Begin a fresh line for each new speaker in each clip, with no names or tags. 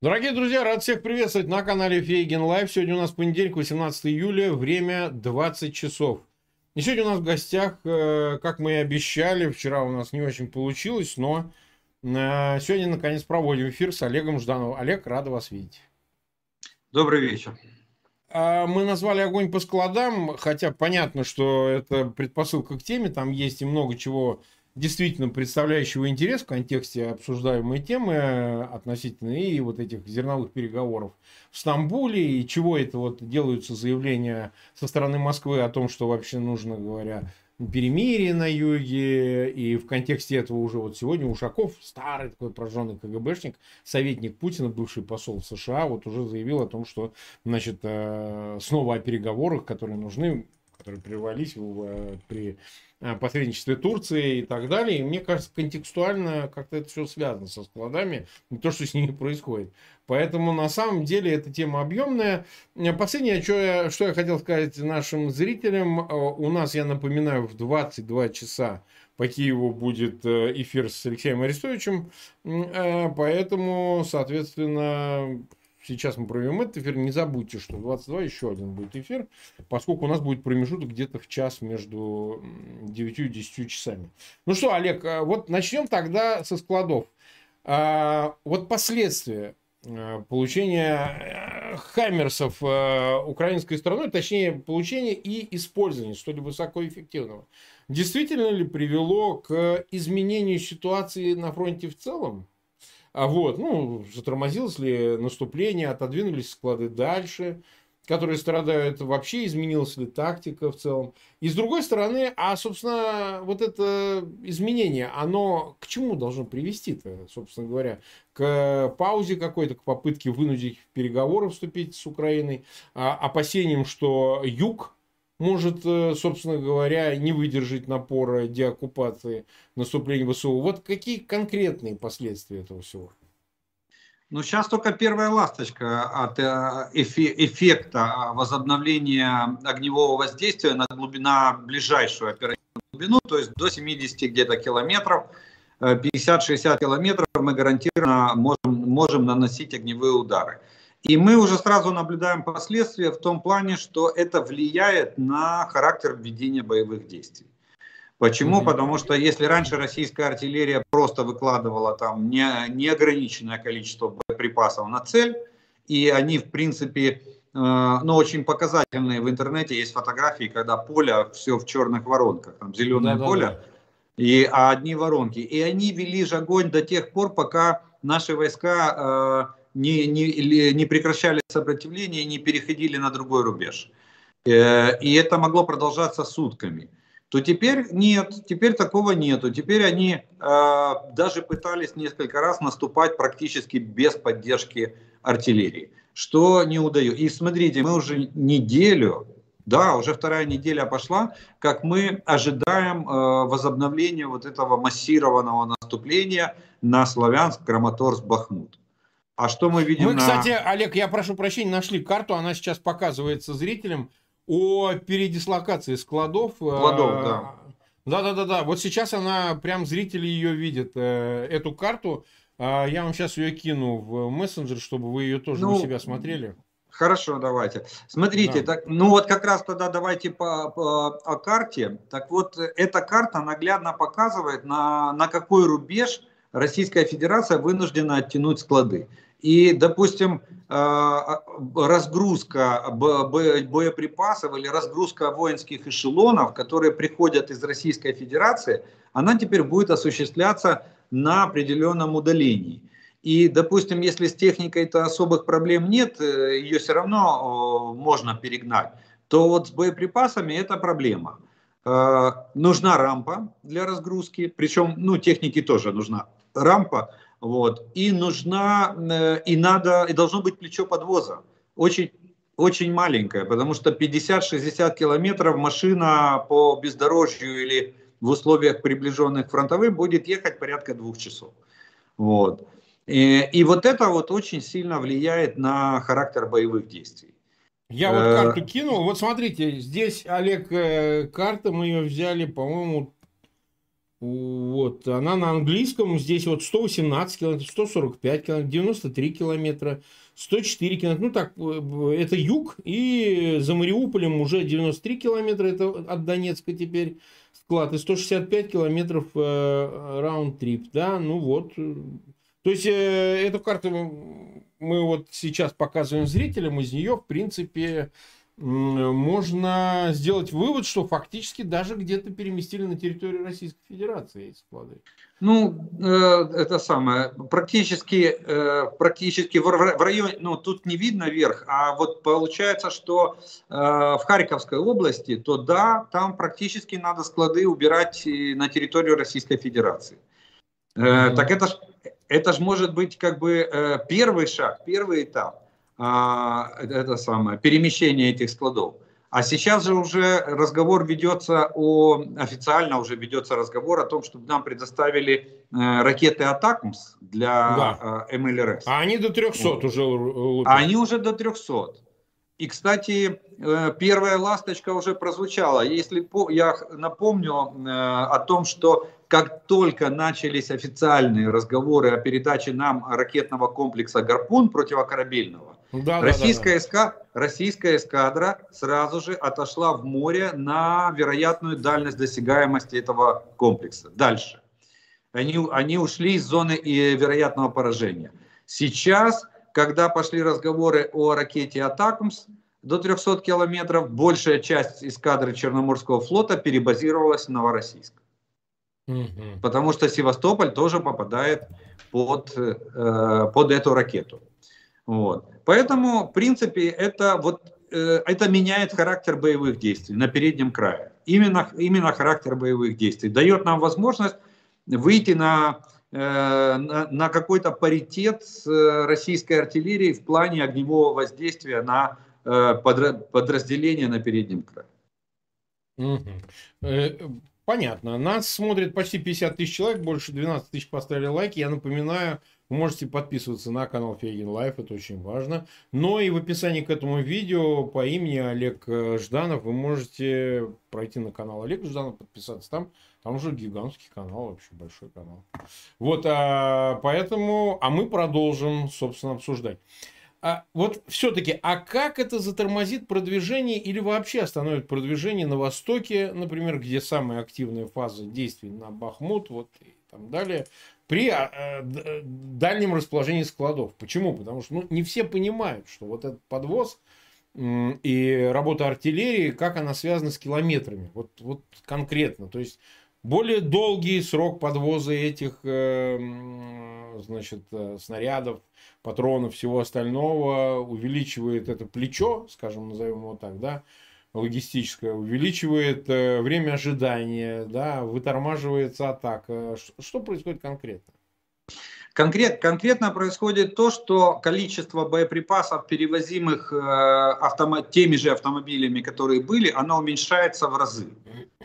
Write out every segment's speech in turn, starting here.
Дорогие друзья, рад всех приветствовать на канале Фейгин Live. Сегодня у нас понедельник, 18 июля, время 20 часов. И сегодня у нас в гостях, э, как мы и обещали, вчера у нас не очень получилось, но э, сегодня наконец проводим эфир с Олегом Ждановым. Олег, рад вас видеть.
Добрый вечер.
А, мы назвали огонь по складам, хотя понятно, что это предпосылка к теме, там есть и много чего действительно представляющего интерес в контексте обсуждаемой темы относительно и вот этих зерновых переговоров в Стамбуле, и чего это вот делаются заявления со стороны Москвы о том, что вообще нужно, говоря, перемирие на юге, и в контексте этого уже вот сегодня Ушаков, старый такой прожженный КГБшник, советник Путина, бывший посол в США, вот уже заявил о том, что, значит, э, снова о переговорах, которые нужны, которые прервались э, при Э, посредничестве Турции и так далее. И мне кажется, контекстуально как-то это все связано со складами, не то, что с ними происходит. Поэтому на самом деле эта тема объемная. Э, последнее, что я, что я хотел сказать нашим зрителям, у нас, я напоминаю, в 22 часа по Киеву будет эфир с Алексеем Арестовичем, поэтому, соответственно, сейчас мы проведем этот эфир, не забудьте, что 22 еще один будет эфир, поскольку у нас будет промежуток где-то в час между 9 и 10 часами. Ну что, Олег, а вот начнем тогда со складов. А, вот последствия а, получения э, хаммерсов украинской стороной, точнее, получения и использования что-либо высокоэффективного, действительно ли привело к изменению ситуации на фронте в целом? А вот, ну, затормозилось ли наступление, отодвинулись склады дальше, которые страдают, вообще изменилась ли тактика в целом. И с другой стороны, а, собственно, вот это изменение, оно к чему должно привести-то, собственно говоря? К паузе какой-то, к попытке вынудить переговоры вступить с Украиной, а, опасением, что юг может, э, собственно говоря, не выдержать напора деоккупации наступления ВСУ. Вот какие конкретные последствия этого всего?
Ну, сейчас только первая ласточка от э, эффекта возобновления огневого воздействия на, глубина, ближайшую оперативную глубину, то есть до 70 где-то километров, 50-60 э, километров мы гарантированно можем, можем наносить огневые удары. И мы уже сразу наблюдаем последствия в том плане, что это влияет на характер ведения боевых действий. Почему? Mm-hmm. Потому что если раньше российская артиллерия просто выкладывала там не, неограниченное количество боеприпасов на цель, и они, в принципе, э, ну, очень показательные в интернете есть фотографии, когда поле все в черных воронках, там зеленое да, поле, да, да. И, а одни воронки. И они вели же огонь до тех пор, пока наши войска э, не, не, не прекращали сопротивление, не переходили на другой рубеж. Э, и это могло продолжаться сутками. То теперь нет, теперь такого нету. Теперь они э, даже пытались несколько раз наступать практически без поддержки артиллерии, что не удается. И смотрите, мы уже неделю, да, уже вторая неделя пошла, как мы ожидаем э, возобновления вот этого массированного наступления на Славянск, Краматорск, Бахмут.
А что мы видим? Мы, на... кстати, Олег, я прошу прощения, нашли карту, она сейчас показывается зрителям о передислокации складов.
Складов, э, да.
Да, да, да, да. Вот сейчас она прям зрители ее видят, э, эту карту. А, я вам сейчас ее кину в мессенджер, чтобы вы ее тоже ну, у себя смотрели.
Хорошо, давайте. Смотрите, да. так, ну вот как раз тогда давайте по, по о карте. Так вот, эта карта наглядно показывает, на, на какой рубеж Российская Федерация вынуждена оттянуть склады. И, допустим, э, разгрузка боеприпасов или разгрузка воинских эшелонов, которые приходят из Российской Федерации, она теперь будет осуществляться на определенном удалении. И, допустим, если с техникой-то особых проблем нет, э, ее все равно можно перегнать, то вот с боеприпасами это проблема. Э, нужна рампа для разгрузки, причем, ну, техники тоже нужна рампа, вот. И нужна, э, и надо, и должно быть плечо подвоза. Очень, очень маленькое, потому что 50-60 километров машина по бездорожью или в условиях приближенных к фронтовым будет ехать порядка двух часов. Вот. И, и вот это вот очень сильно влияет на характер боевых действий.
Я вот э, карту кинул. Вот смотрите, здесь, Олег, э, карта, мы ее взяли, по-моему, Вот, она на английском, здесь вот 118 километров, 145 километров, 93 километра, 104 километра. Ну так, э, это юг, и за Мариуполем уже 93 километра, это от Донецка теперь склад, и 165 километров э, раунд-трип, да, ну вот. То есть, э, эту карту мы вот сейчас показываем зрителям, из нее, в принципе, можно сделать вывод, что фактически даже где-то переместили на территорию Российской Федерации эти склады.
Ну, э, это самое, практически, э, практически в, в районе, ну, тут не видно вверх, а вот получается, что э, в Харьковской области, то да, там практически надо склады убирать на территорию Российской Федерации. Mm-hmm. Так это ж, это ж может быть как бы первый шаг, первый этап а, это самое, перемещение этих складов. А сейчас же уже разговор ведется о, официально уже ведется разговор о том, чтобы нам предоставили э, ракеты Атакмс для да. э, МЛРС.
А они до 300 вот. уже
лупят. А они уже до 300. И, кстати, э, первая ласточка уже прозвучала. Если я напомню э, о том, что как только начались официальные разговоры о передаче нам ракетного комплекса «Гарпун» противокорабельного, да, российская, да, да. Эска... российская эскадра сразу же отошла в море на вероятную дальность досягаемости этого комплекса. Дальше. Они, они ушли из зоны и вероятного поражения. Сейчас, когда пошли разговоры о ракете «Атакмс», до 300 километров, большая часть эскадры Черноморского флота перебазировалась в Новороссийск. Угу. Потому что Севастополь тоже попадает под, э, под эту ракету. Вот. Поэтому, в принципе, это, вот, э, это меняет характер боевых действий на переднем крае. Именно, именно характер боевых действий. Дает нам возможность выйти на, э, на, на какой-то паритет с э, российской артиллерией в плане огневого воздействия на э, подразделения на переднем крае.
Угу. Понятно. Нас смотрит почти 50 тысяч человек, больше 12 тысяч поставили лайки. Я напоминаю, вы можете подписываться на канал Фейгин Live, это очень важно. Но и в описании к этому видео по имени Олег э, Жданов вы можете пройти на канал Олег Жданов, подписаться там. Там уже гигантский канал, вообще большой канал. Вот, а, поэтому, а мы продолжим, собственно, обсуждать. А вот все-таки, а как это затормозит продвижение или вообще остановит продвижение на Востоке, например, где самая активная фаза действий на Бахмут, вот и там далее, при а, э, дальнем расположении складов. Почему? Потому что ну, не все понимают, что вот этот подвоз и работа артиллерии, как она связана с километрами. Вот, вот конкретно. То есть более долгий срок подвоза этих э, значит, э, снарядов, патронов, всего остального увеличивает это плечо, скажем, назовем его так, да, логистическое, увеличивает э, время ожидания, да, вытормаживается атака. Что происходит конкретно?
Конкрет, конкретно происходит то, что количество боеприпасов, перевозимых э, автомо, теми же автомобилями, которые были, оно уменьшается в разы.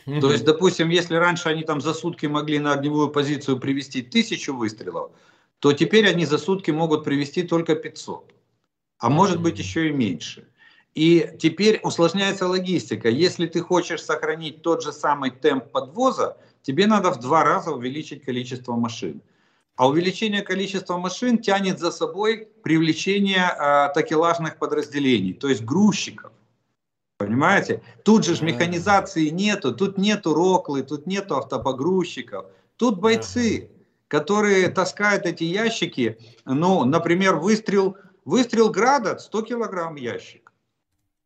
То есть, допустим, если раньше они там за сутки могли на огневую позицию привести тысячу выстрелов, то теперь они за сутки могут привести только 500. А может быть еще и меньше. И теперь усложняется логистика. Если ты хочешь сохранить тот же самый темп подвоза, тебе надо в два раза увеличить количество машин. А увеличение количества машин тянет за собой привлечение э, такелажных подразделений, то есть грузчиков. Понимаете? Тут же ж механизации нету, тут нету роклы, тут нету автопогрузчиков. Тут бойцы, которые таскают эти ящики. Ну, например, выстрел, выстрел града 100 килограмм ящик.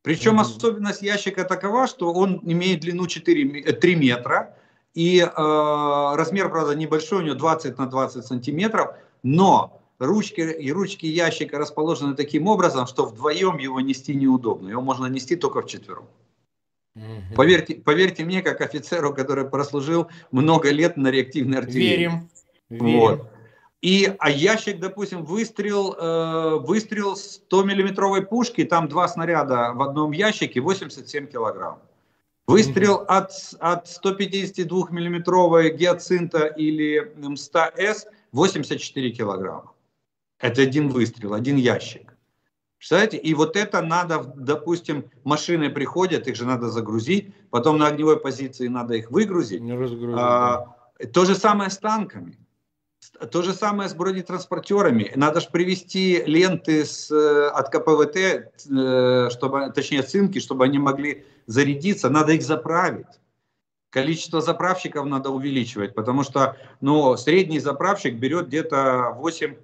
Причем особенность ящика такова, что он имеет длину 4, 3 метра, и э, размер, правда, небольшой, у него 20 на 20 сантиметров, но ручки и ручки ящика расположены таким образом, что вдвоем его нести неудобно. Его можно нести только вчетвером. Угу. Поверьте, поверьте мне, как офицеру, который прослужил много лет на реактивной артиллерии.
Верим. Верим. Вот.
И, а ящик, допустим, выстрел, э, выстрел 100-миллиметровой пушки, там два снаряда в одном ящике, 87 килограмм. Выстрел от, от 152-миллиметровой гиацинта или МСТА-С 84 килограмма. Это один выстрел, один ящик. Представляете? И вот это надо, допустим, машины приходят, их же надо загрузить, потом на огневой позиции надо их выгрузить. Не разгрузить, а, да То же самое с танками. То же самое с бронетранспортерами. Надо же привести ленты с, э, от КПВТ, э, чтобы, точнее цинки, чтобы они могли зарядиться. Надо их заправить. Количество заправщиков надо увеличивать, потому что ну, средний заправщик берет где-то 8,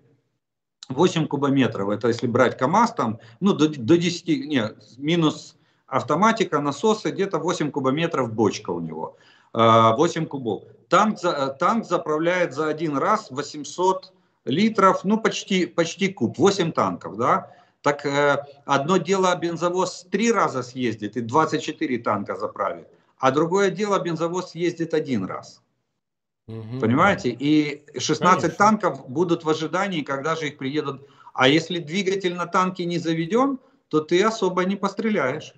8 кубометров. Это если брать КАМАЗ, там, ну, до, до 10, нет, минус автоматика, насосы, где-то 8 кубометров бочка у него. 8 кубов. Танк, танк заправляет за один раз 800 литров, ну почти, почти куб, 8 танков, да. Так э, одно дело бензовоз три раза съездит и 24 танка заправит, а другое дело бензовоз ездит один раз. Угу. Понимаете? И 16 Конечно. танков будут в ожидании, когда же их приедут. А если двигатель на танке не заведен, то ты особо не постреляешь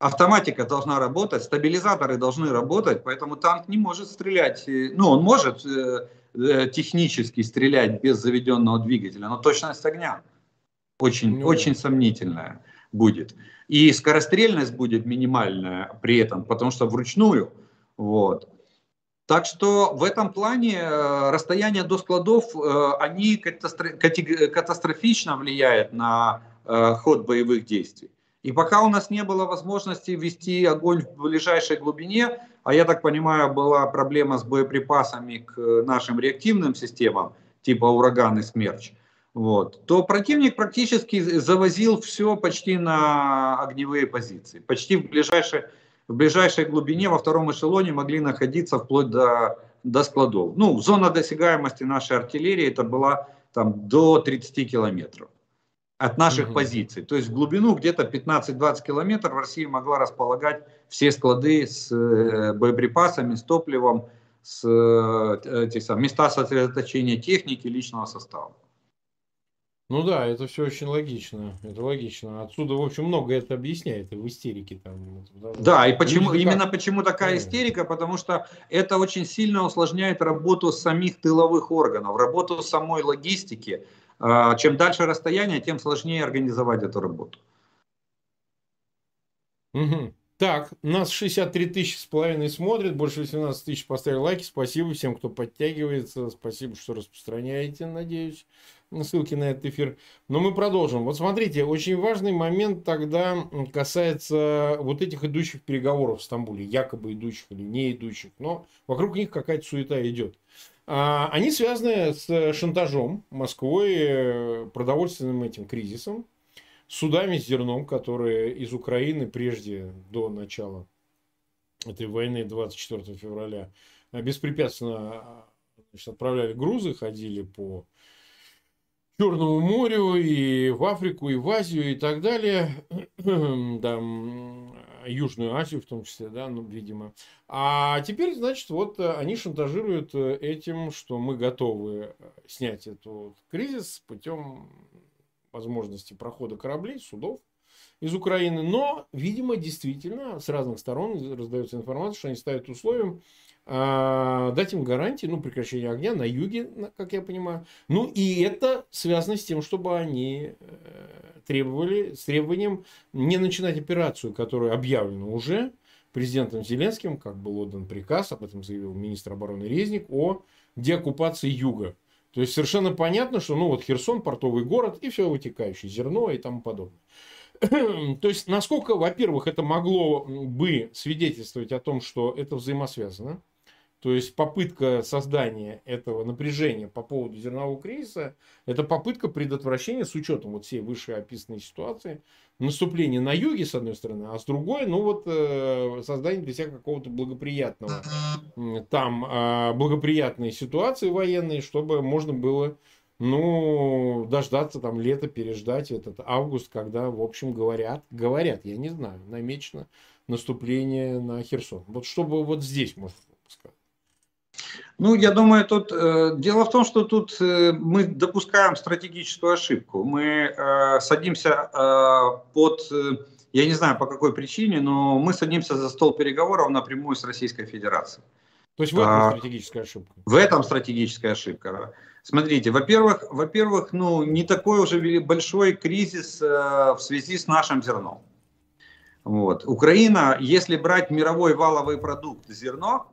автоматика должна работать, стабилизаторы должны работать, поэтому танк не может стрелять. Э, ну, он может э, э, технически стрелять без заведенного двигателя, но точность огня очень, ну, очень сомнительная будет. И скорострельность будет минимальная при этом, потому что вручную. Вот. Так что в этом плане э, расстояние до складов, они катастрофично влияют на ход боевых действий. И пока у нас не было возможности вести огонь в ближайшей глубине, а я так понимаю, была проблема с боеприпасами к нашим реактивным системам, типа ураган и смерч, вот, то противник практически завозил все почти на огневые позиции. Почти в ближайшей, в ближайшей глубине во втором эшелоне могли находиться вплоть до, до складов. Ну, зона досягаемости нашей артиллерии это была там до 30 километров от наших угу. позиций. То есть в глубину где-то 15-20 километров Россия могла располагать все склады с э, боеприпасами, с топливом, с э, этих сам, места сосредоточения техники, личного состава.
Ну да, это все очень логично. Это логично. Отсюда, в общем, много это объясняет и в истерике там.
Да, и почему Люди именно как... почему такая истерика? Потому что это очень сильно усложняет работу самих тыловых органов, работу самой логистики. А, чем дальше расстояние, тем сложнее организовать эту работу.
Угу. Так, нас 63 тысячи с половиной смотрит, больше 18 тысяч поставили лайки. Спасибо всем, кто подтягивается. Спасибо, что распространяете, надеюсь, ссылки на этот эфир. Но мы продолжим. Вот смотрите, очень важный момент тогда касается вот этих идущих переговоров в Стамбуле, якобы идущих или не идущих, но вокруг них какая-то суета идет. А, они связаны с шантажом Москвой, э, продовольственным этим кризисом, судами с зерном, которые из Украины прежде, до начала этой войны 24 февраля, беспрепятственно значит, отправляли грузы, ходили по Черному морю, и в Африку, и в Азию, и так далее. Там, Южную Азию в том числе, да, ну, видимо. А теперь, значит, вот они шантажируют этим, что мы готовы снять этот кризис путем возможности прохода кораблей, судов из Украины. Но, видимо, действительно, с разных сторон раздается информация, что они ставят условием а, дать им гарантии, ну, прекращения огня на юге, как я понимаю. Ну, и это связано с тем, чтобы они э, требовали, с требованием не начинать операцию, которая объявлена уже президентом Зеленским, как был отдан приказ, об этом заявил министр обороны Резник, о деоккупации юга. То есть совершенно понятно, что ну вот Херсон, портовый город и все вытекающее, зерно и тому подобное. То есть, насколько, во-первых, это могло бы свидетельствовать о том, что это взаимосвязано, то есть попытка создания этого напряжения по поводу зернового кризиса, это попытка предотвращения с учетом вот всей вышеописанной ситуации, наступления на юге, с одной стороны, а с другой, ну вот э, создание для себя какого-то благоприятного, там э, благоприятной ситуации военной, чтобы можно было ну, дождаться там лета, переждать этот август, когда, в общем, говорят, говорят, я не знаю, намечено наступление на Херсон. Вот чтобы вот здесь, может.
Ну, я думаю, тут э, дело в том, что тут э, мы допускаем стратегическую ошибку. Мы э, садимся э, под, э, я не знаю по какой причине, но мы садимся за стол переговоров напрямую с Российской Федерацией.
То есть в этом а, стратегическая ошибка?
В этом стратегическая ошибка. Смотрите, во-первых, во-первых, ну не такой уже большой кризис э, в связи с нашим зерном. Вот. Украина, если брать мировой валовый продукт зерно,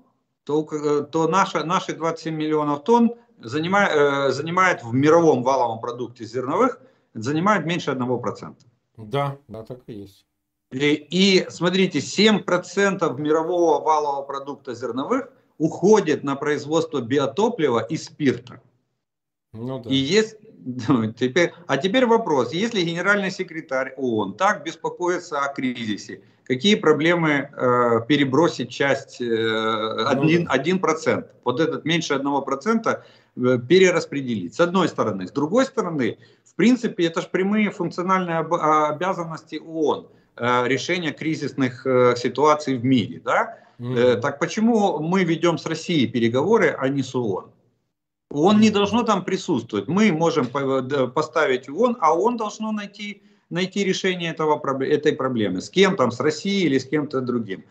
то, э, то наши, наши 27 миллионов тонн занимает, э, занимает в мировом валовом продукте зерновых занимает меньше 1%.
Да, да, так и есть.
И, и смотрите, 7% мирового валового продукта зерновых уходит на производство биотоплива и спирта. Ну, да. И есть, теперь, а теперь вопрос, если генеральный секретарь ООН так беспокоится о кризисе, какие проблемы э, перебросить часть э, 1, ну, 1%, вот этот меньше 1% э, перераспределить, с одной стороны. С другой стороны, в принципе, это же прямые функциональные об, обязанности ООН, э, решения кризисных э, ситуаций в мире. Да? Mm-hmm. Так почему мы ведем с Россией переговоры, а не с ООН? ООН не должно там присутствовать. Мы можем поставить ООН, а ООН должно найти, найти решение этого, этой проблемы. С кем там, с Россией или с кем-то другим.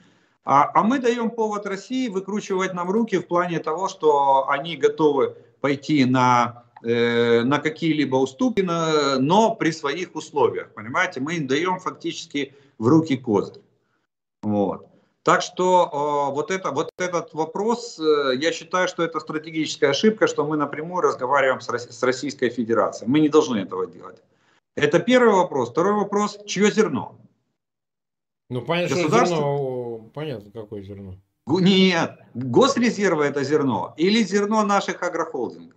А, а мы даем повод России выкручивать нам руки в плане того, что они готовы пойти на, э, на какие-либо уступки, на, но при своих условиях. Понимаете, мы им даем фактически в руки козырь. Вот. Так что э, вот, это, вот этот вопрос, э, я считаю, что это стратегическая ошибка, что мы напрямую разговариваем с, с Российской Федерацией. Мы не должны этого делать. Это первый вопрос. Второй вопрос, чье зерно?
Ну, понятно, Государство... зерно, понятно, какое зерно.
Нет, госрезервы это зерно или зерно наших агрохолдингов?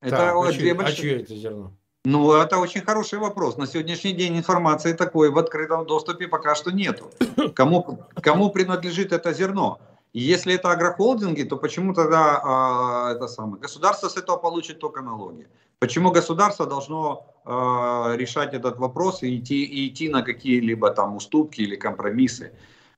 Это так, а, чье, большие... а чье это зерно?
Ну, это очень хороший вопрос. На сегодняшний день информации такой в открытом доступе пока что нету. Кому, кому принадлежит это зерно? И если это агрохолдинги, то почему тогда а, это самое? Государство с этого получит только налоги. Почему государство должно а, решать этот вопрос и идти, и идти на какие-либо там уступки или компромиссы?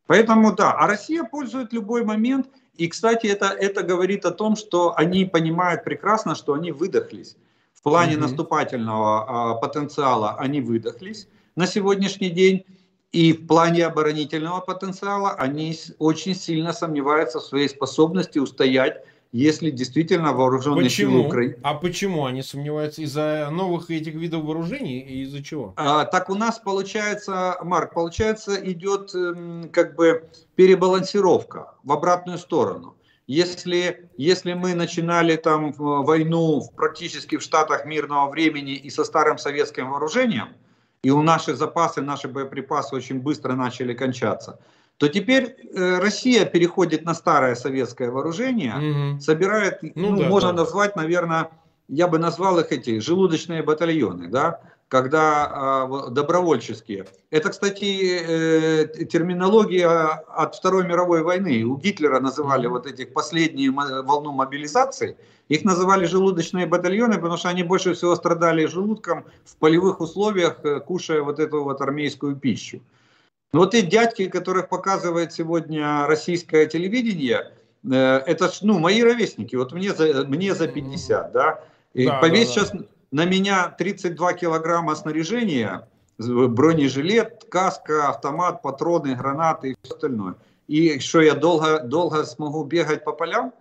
Поэтому да, а Россия пользует любой момент. И, кстати, это, это говорит о том, что они понимают прекрасно, что они выдохлись. В плане mm-hmm. наступательного а, потенциала они выдохлись на сегодняшний день. И в плане оборонительного потенциала они очень сильно сомневаются в своей способности устоять, если действительно вооруженные
почему? силы Украины... А почему они сомневаются? Из-за новых этих видов вооружений и из-за чего?
А, так у нас получается, Марк, получается идет эм, как бы перебалансировка в обратную сторону. Если, если мы начинали там войну практически в Штатах мирного времени и со старым советским вооружением, и у наши запасы, наши боеприпасы очень быстро начали кончаться, то теперь э, Россия переходит на старое советское вооружение, угу. собирает, ну, ну да, можно да. назвать, наверное, я бы назвал их эти желудочные батальоны, да, когда э, добровольческие. Это, кстати, э, терминология от Второй мировой войны. У Гитлера называли вот этих последнюю волну мобилизации, их называли желудочные батальоны, потому что они больше всего страдали желудком в полевых условиях, э, кушая вот эту вот армейскую пищу. Но вот эти дядьки, которых показывает сегодня российское телевидение, э, это ну, мои ровесники, вот мне за, мне за 50, да, и да, повесь да, да. сейчас на меня 32 килограмма снаряжения, бронежилет, каска, автомат, патроны, гранаты и все остальное. И что я долго, долго смогу бегать по полям?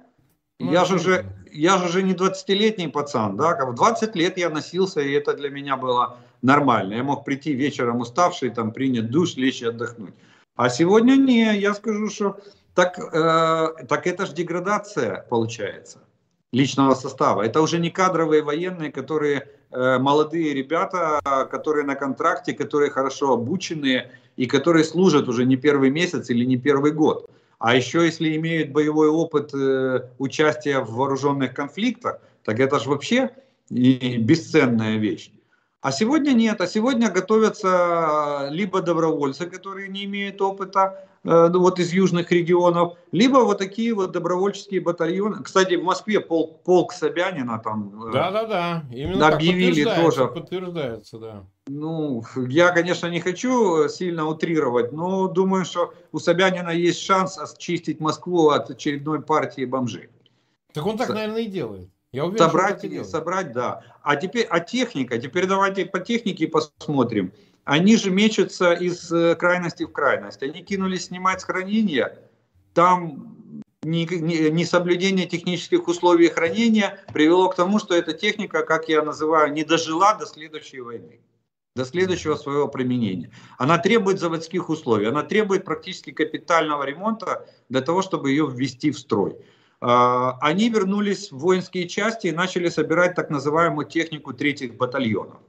Ну, я же уже, я же уже не 20-летний пацан, да, в 20 лет я носился, и это для меня было нормально. Я мог прийти вечером уставший, там, принять душ, лечь и отдохнуть. А сегодня не, я скажу, что так, э, так это же деградация получается личного состава. Это уже не кадровые военные, которые э, молодые ребята, которые на контракте, которые хорошо обученные и которые служат уже не первый месяц или не первый год. А еще если имеют боевой опыт э, участия в вооруженных конфликтах, так это же вообще и бесценная вещь. А сегодня нет, а сегодня готовятся либо добровольцы, которые не имеют опыта, э, вот из южных регионов, либо вот такие вот добровольческие батальоны. Кстати, в Москве полк, полк Собянина там
э, да, да, да.
Именно объявили
так,
подтверждается,
тоже. Подтверждается, да.
Ну, я, конечно, не хочу сильно утрировать, но думаю, что у Собянина есть шанс очистить Москву от очередной партии бомжей.
Так он так, С... наверное, и делает.
Я уверен, собрать, что собрать, да. А теперь, а техника, теперь давайте по технике посмотрим. Они же мечутся из э, крайности в крайность. Они кинулись снимать с хранения, там несоблюдение технических условий хранения привело к тому, что эта техника, как я называю, не дожила до следующей войны, до следующего своего применения. Она требует заводских условий, она требует практически капитального ремонта для того, чтобы ее ввести в строй. они вернулись в воинские части и начали собирать так называемую технику третьих батальонов.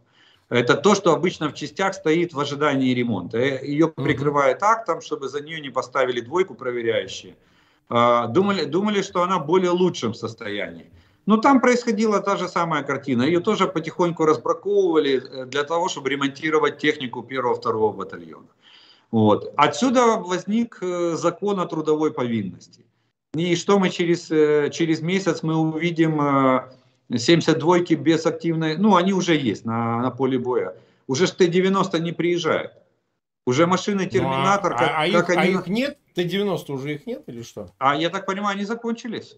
Это то, что обычно в частях стоит в ожидании ремонта. Ее прикрывает актом, чтобы за нее не поставили двойку проверяющие. Думали, думали, что она в более лучшем состоянии. Но там происходила та же самая картина. Ее тоже потихоньку разбраковывали э, для того, чтобы ремонтировать технику первого-второго батальона. Вот. Отсюда возник э, закон о трудовой повинности. И что мы через, э, через месяц мы увидим 72-ки без активной, ну они уже есть на, на поле боя. Уже Т-90 не приезжает. Уже машины Терминатор,
ну, а, как, а, как их, а они... А их нет? Т-90 уже их нет или что?
А я так понимаю, они закончились.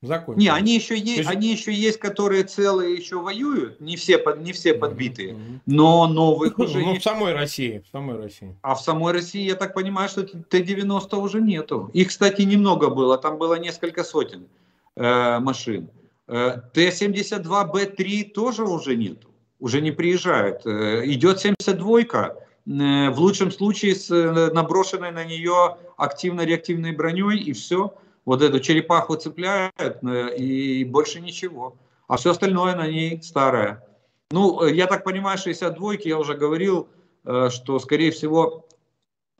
Закончились.
Не, они еще есть, есть, они еще есть, которые целые еще воюют, не все, под, не все подбитые, mm-hmm. но новых уже
Ну, в самой России, в самой России.
А в самой России, я так понимаю, что Т-90 уже нету. Их, кстати, немного было, там было несколько сотен э, машин. Э, Т-72Б3 тоже уже нету, уже не приезжают. Э, идет 72-ка, э, в лучшем случае с э, наброшенной на нее активно-реактивной броней, и все – вот эту черепаху цепляют э, и больше ничего. А все остальное на ней старое. Ну, э, я так понимаю, 62-ки, я уже говорил, э, что, скорее всего,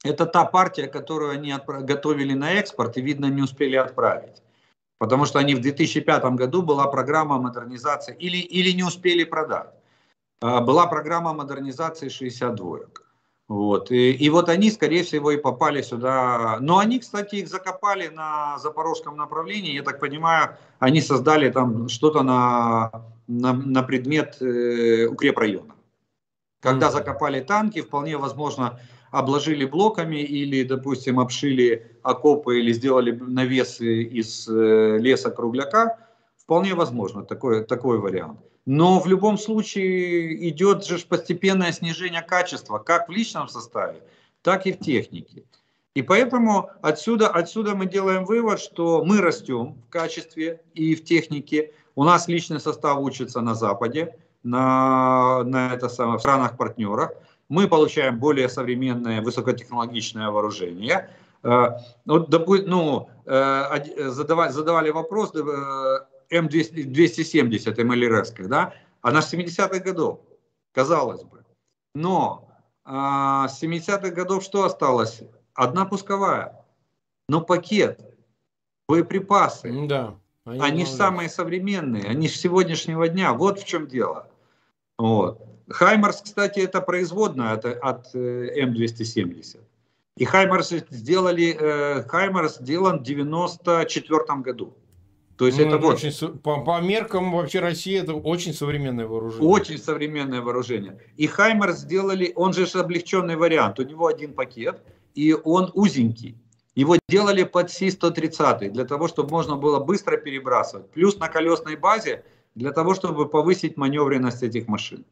это та партия, которую они готовили на экспорт и, видно, не успели отправить. Потому что они в 2005 году была программа модернизации, или, или не успели продать. Была программа модернизации 62-ок. Вот. И, и вот они, скорее всего, и попали сюда. Но они, кстати, их закопали на запорожском направлении. Я так понимаю, они создали там что-то на, на, на предмет э, укрепрайона. Когда закопали танки, вполне возможно, обложили блоками или, допустим, обшили окопы или сделали навесы из э, леса кругляка. Вполне возможно такой, такой вариант. Но в любом случае идет же постепенное снижение качества, как в личном составе, так и в технике. И поэтому отсюда, отсюда мы делаем вывод, что мы растем в качестве и в технике. У нас личный состав учится на Западе, на, на это самое, в странах-партнерах. Мы получаем более современное высокотехнологичное вооружение. Э, вот, ну, э, задавали, задавали вопрос, э, М270 МЛРС, да, она с 70-х годов, казалось бы. Но с 70-х годов что осталось? Одна пусковая, но пакет, боеприпасы.
Да.
Они, они же самые современные, они же сегодняшнего дня. Вот в чем дело. Вот. Хаймарс, кстати, это производная от, от э, М270. И Хаймарс сделали, э, Хаймарс сделан в 94 году.
То есть ну, это вот... Очень, по, по меркам вообще России это очень современное вооружение.
Очень современное вооружение. И Хаймер сделали, он же облегченный вариант, у него один пакет, и он узенький. Его делали под Си-130, для того, чтобы можно было быстро перебрасывать. Плюс на колесной базе, для того, чтобы повысить маневренность этих машин.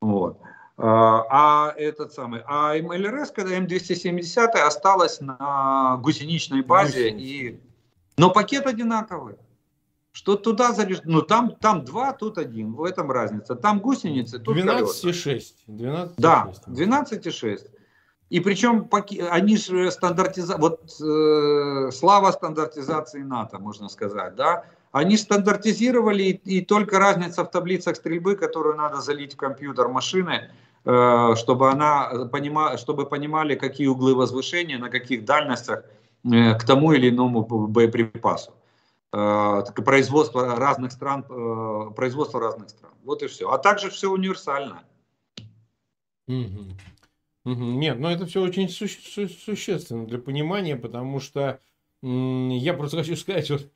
Вот. А, а этот самый, а МЛРС, когда М270 осталась на гусеничной базе, и... но пакет одинаковый что туда залежит, ну там, там два, тут один, в этом разница. Там гусеницы, тут
12,6. 12
да, 12,6. И причем они же стандартиза... вот э, слава стандартизации НАТО, можно сказать, да, они стандартизировали и, и только разница в таблицах стрельбы, которую надо залить в компьютер машины, э, чтобы она понима... чтобы понимали, какие углы возвышения, на каких дальностях э, к тому или иному боеприпасу. Э, производство разных стран, э, производство разных стран. Вот и все. А также все универсально.
Нет, но это все очень су- су- существенно для понимания, потому что я просто хочу сказать, вот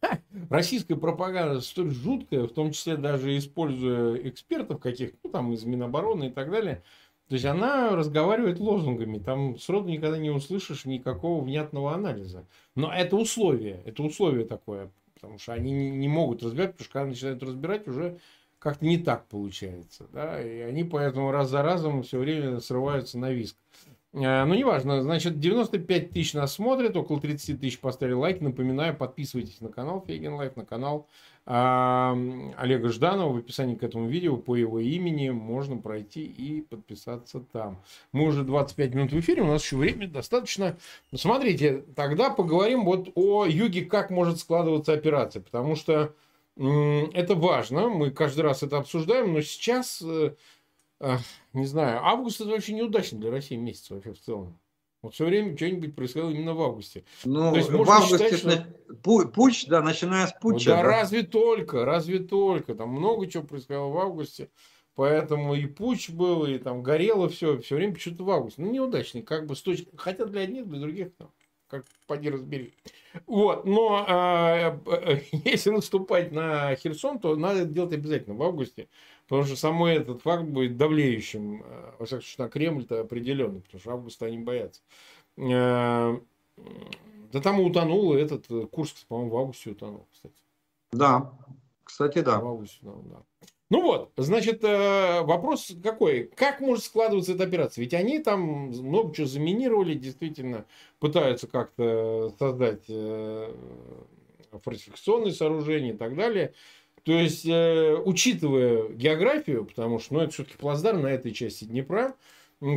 российская пропаганда столь жуткая, в том числе даже используя экспертов каких, ну там из Минобороны и так далее, то есть она разговаривает лозунгами, там сроду никогда не услышишь никакого внятного анализа. Но это условие, это условие такое, потому что они не могут разбирать, потому что когда начинают разбирать, уже как-то не так получается. Да? И они поэтому раз за разом все время срываются на виск. Э, ну, неважно. Значит, 95 тысяч нас смотрят, около 30 тысяч поставили лайк. Напоминаю, подписывайтесь на канал Фейгин Live, на канал э, Олега Жданова. В описании к этому видео по его имени можно пройти и подписаться там. Мы уже 25 минут в эфире, у нас еще времени достаточно. Смотрите, тогда поговорим вот о юге, как может складываться операция. Потому что э, это важно, мы каждый раз это обсуждаем, но сейчас... Э, не знаю, август это вообще неудачный для России месяц вообще в целом. Вот все время что-нибудь происходило именно в августе.
Ну, То есть, в августе считать, что... путь, да, начиная с путча.
Ну, да, да, разве только, разве только. Там много чего происходило в августе. Поэтому и путь был, и там горело все, все время почему-то в августе. Ну, неудачный, как бы с точки... Хотя для одних, для других, там, как поди разбери. Вот, но э, э, если наступать на Херсон, то надо это делать обязательно в августе. Потому что самый этот факт будет давлеющим, э, во всяком случае, на Кремль-то определенно, потому что августа они боятся. Э, да там утонул этот э, Курск, по-моему, в августе утонул, кстати.
Да, кстати, да.
В августе, да. Ну вот, значит, вопрос какой? Как может складываться эта операция? Ведь они там много чего заминировали, действительно пытаются как-то создать фортификационные сооружения и так далее. То есть, э, учитывая географию, потому что ну, это все-таки плацдарм на этой части Днепра,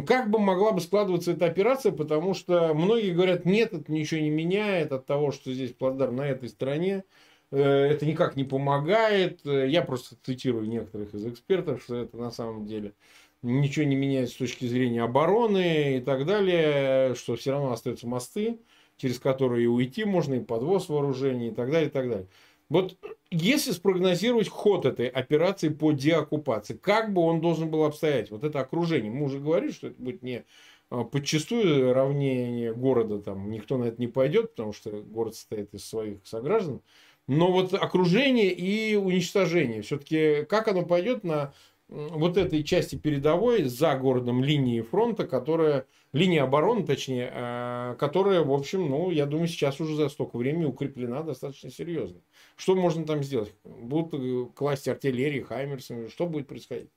как бы могла бы складываться эта операция, потому что многие говорят, нет, это ничего не меняет от того, что здесь плацдарм на этой стороне, э, это никак не помогает. Я просто цитирую некоторых из экспертов, что это на самом деле ничего не меняет с точки зрения обороны и так далее, что все равно остаются мосты, через которые и уйти можно, и подвоз вооружений и так далее, и так далее. Вот если спрогнозировать ход этой операции по деоккупации, как бы он должен был обстоять? Вот это окружение. Мы уже говорили, что это будет не а, подчастую равнение города, там никто на это не пойдет, потому что город состоит из своих сограждан. Но вот окружение и уничтожение, все-таки как оно пойдет на вот этой части передовой за городом линии фронта, которая, линия обороны, точнее, а, которая, в общем, ну, я думаю, сейчас уже за столько времени укреплена достаточно серьезно. Что можно там сделать? Будут э, класть артиллерии, хаймерсами, что будет происходить?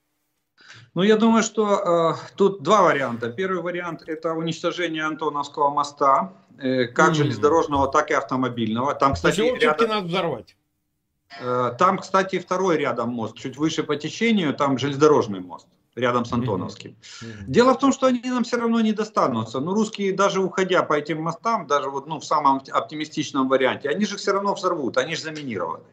Ну, я думаю, что э, тут два варианта. Первый вариант – это уничтожение Антоновского моста, э, как mm-hmm. железнодорожного, так и автомобильного. Там, кстати,
его рядом... надо взорвать.
Э, там, кстати, второй рядом мост, чуть выше по течению, там железнодорожный мост рядом с Антоновским. Mm-hmm. Дело в том, что они нам все равно не достанутся. Ну, русские, даже уходя по этим мостам, даже вот, ну, в самом оптимистичном варианте, они же все равно взорвут, они же заминированы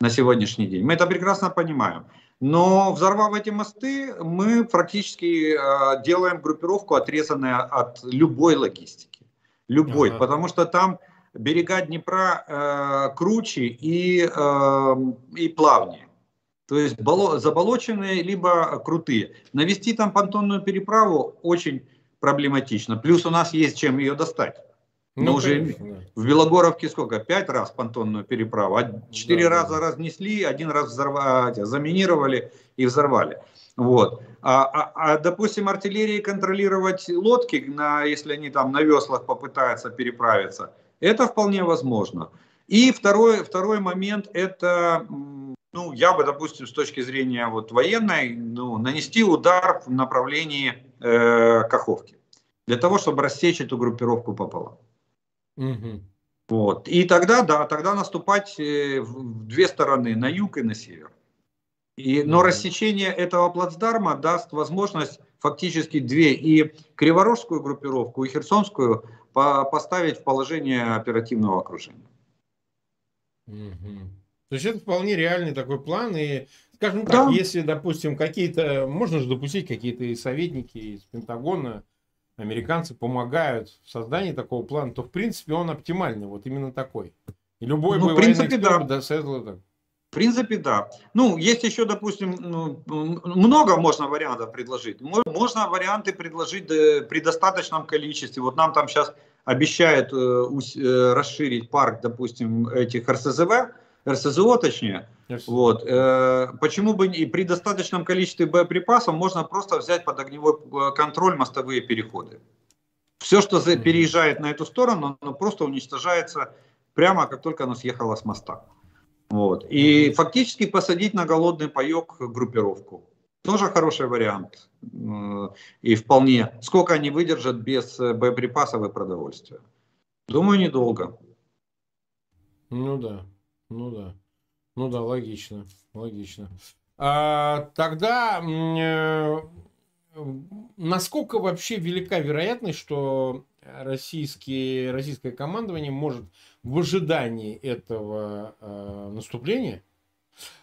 на сегодняшний день. Мы это прекрасно понимаем. Но взорвав эти мосты, мы практически э, делаем группировку, отрезанную от любой логистики. Любой. Ага. Потому что там берега Днепра э, круче и, э, и плавнее. То есть боло, заболоченные, либо крутые. Навести там понтонную переправу очень проблематично. Плюс у нас есть чем ее достать. Мы ну, уже конечно. в Белогоровке сколько? Пять раз понтонную переправу. А четыре да, раза да. разнесли, один раз взорвали, заминировали и взорвали. Вот. А, а, а, допустим, артиллерии контролировать лодки, на, если они там на веслах попытаются переправиться, это вполне возможно. И второй, второй момент, это, ну, я бы, допустим, с точки зрения вот военной, ну, нанести удар в направлении э, Каховки. Для того, чтобы рассечь эту группировку пополам. Угу. Вот. И тогда, да, тогда наступать э, в две стороны, на юг и на север. И, но рассечение этого плацдарма даст возможность фактически две, и Криворожскую группировку, и Херсонскую по, поставить в положение оперативного окружения.
Угу. То есть это вполне реальный такой план. И, скажем так, да. если, допустим, какие-то, можно же допустить, какие-то советники из Пентагона, американцы помогают в создании такого плана, то в принципе он оптимальный, вот именно такой. И любой ну, в принципе,
да. досетил так. В принципе, да. Ну, есть еще, допустим, ну, много можно вариантов предложить. Можно варианты предложить при достаточном количестве. Вот нам там сейчас обещают э, э, расширить парк, допустим, этих РСЗВ, РСЗО точнее. Yes. Вот. Э, почему бы и при достаточном количестве боеприпасов можно просто взять под огневой контроль мостовые переходы. Все, что переезжает на эту сторону, оно просто уничтожается прямо как только оно съехало с моста. Вот. И фактически посадить на голодный паек группировку. тоже хороший вариант. Э, и вполне. Сколько они выдержат без э, боеприпасов и продовольствия? Думаю, недолго.
Ну да, ну да. Ну да, логично, логично. А, тогда э, насколько вообще велика вероятность, что российские, российское командование может в ожидании этого э, наступления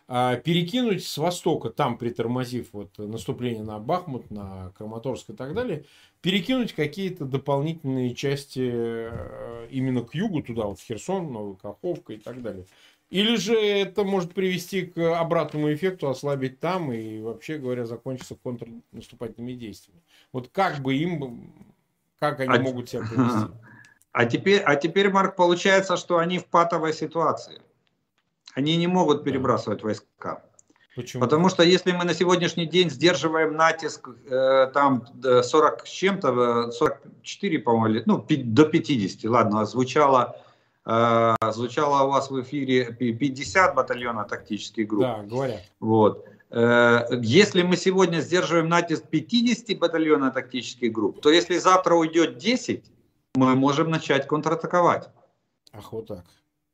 э, перекинуть с востока, там притормозив вот наступление на Бахмут, на Краматорск и так далее, перекинуть какие-то дополнительные части э, именно к югу, туда, вот в Херсон, Новая Каховка и так далее. Или же это может привести к обратному эффекту, ослабить там и, вообще говоря, закончиться контрнаступательными действиями. Вот как бы им, как они а, могут себя повести?
А теперь, а теперь, Марк, получается, что они в патовой ситуации. Они не могут перебрасывать да. войска. Почему? Потому что если мы на сегодняшний день сдерживаем натиск э, там 40 с чем-то, 44, по-моему, ну, до 50, ладно, звучало Э, звучало у вас в эфире 50 батальона тактических групп.
Да, говорят.
Вот. Э, если мы сегодня сдерживаем натиск 50 батальона тактических групп, то если завтра уйдет 10, мы можем начать контратаковать.
Ах, вот так.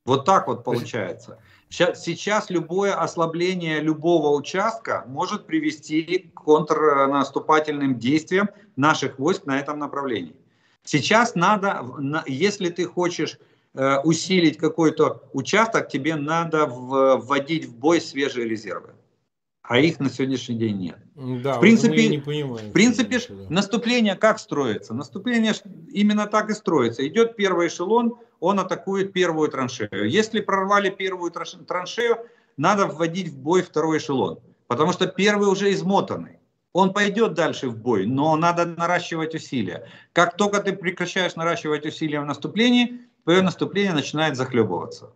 Вот так вот получается. Сейчас, сейчас любое ослабление любого участка может привести к контрнаступательным действиям наших войск на этом направлении. Сейчас надо, если ты хочешь Э, усилить какой-то участок, тебе надо вводить в бой свежие резервы. А их на сегодняшний день нет.
Да, в принципе, не понимаем,
в принципе да. наступление как строится? Наступление именно так и строится. Идет первый эшелон, он атакует первую траншею. Если прорвали первую траншею, надо вводить в бой второй эшелон. Потому что первый уже измотанный. Он пойдет дальше в бой, но надо наращивать усилия. Как только ты прекращаешь наращивать усилия в наступлении, твое наступление начинает захлебываться.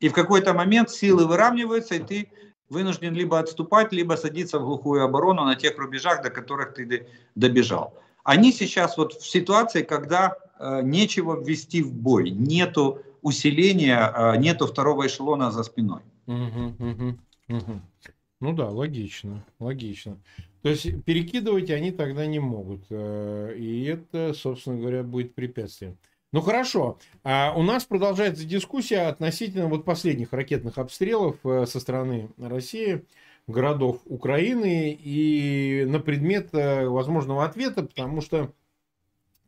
И в какой-то момент силы выравниваются, и ты вынужден либо отступать, либо садиться в глухую оборону на тех рубежах, до которых ты добежал. Они сейчас вот в ситуации, когда э, нечего ввести в бой, нету усиления, э, нету второго эшелона за спиной.
Угу, угу, угу. Ну да, логично, логично. То есть перекидывать они тогда не могут. Э, и это, собственно говоря, будет препятствием. Ну хорошо. А у нас продолжается дискуссия относительно вот последних ракетных обстрелов э, со стороны России городов Украины и на предмет э, возможного ответа, потому что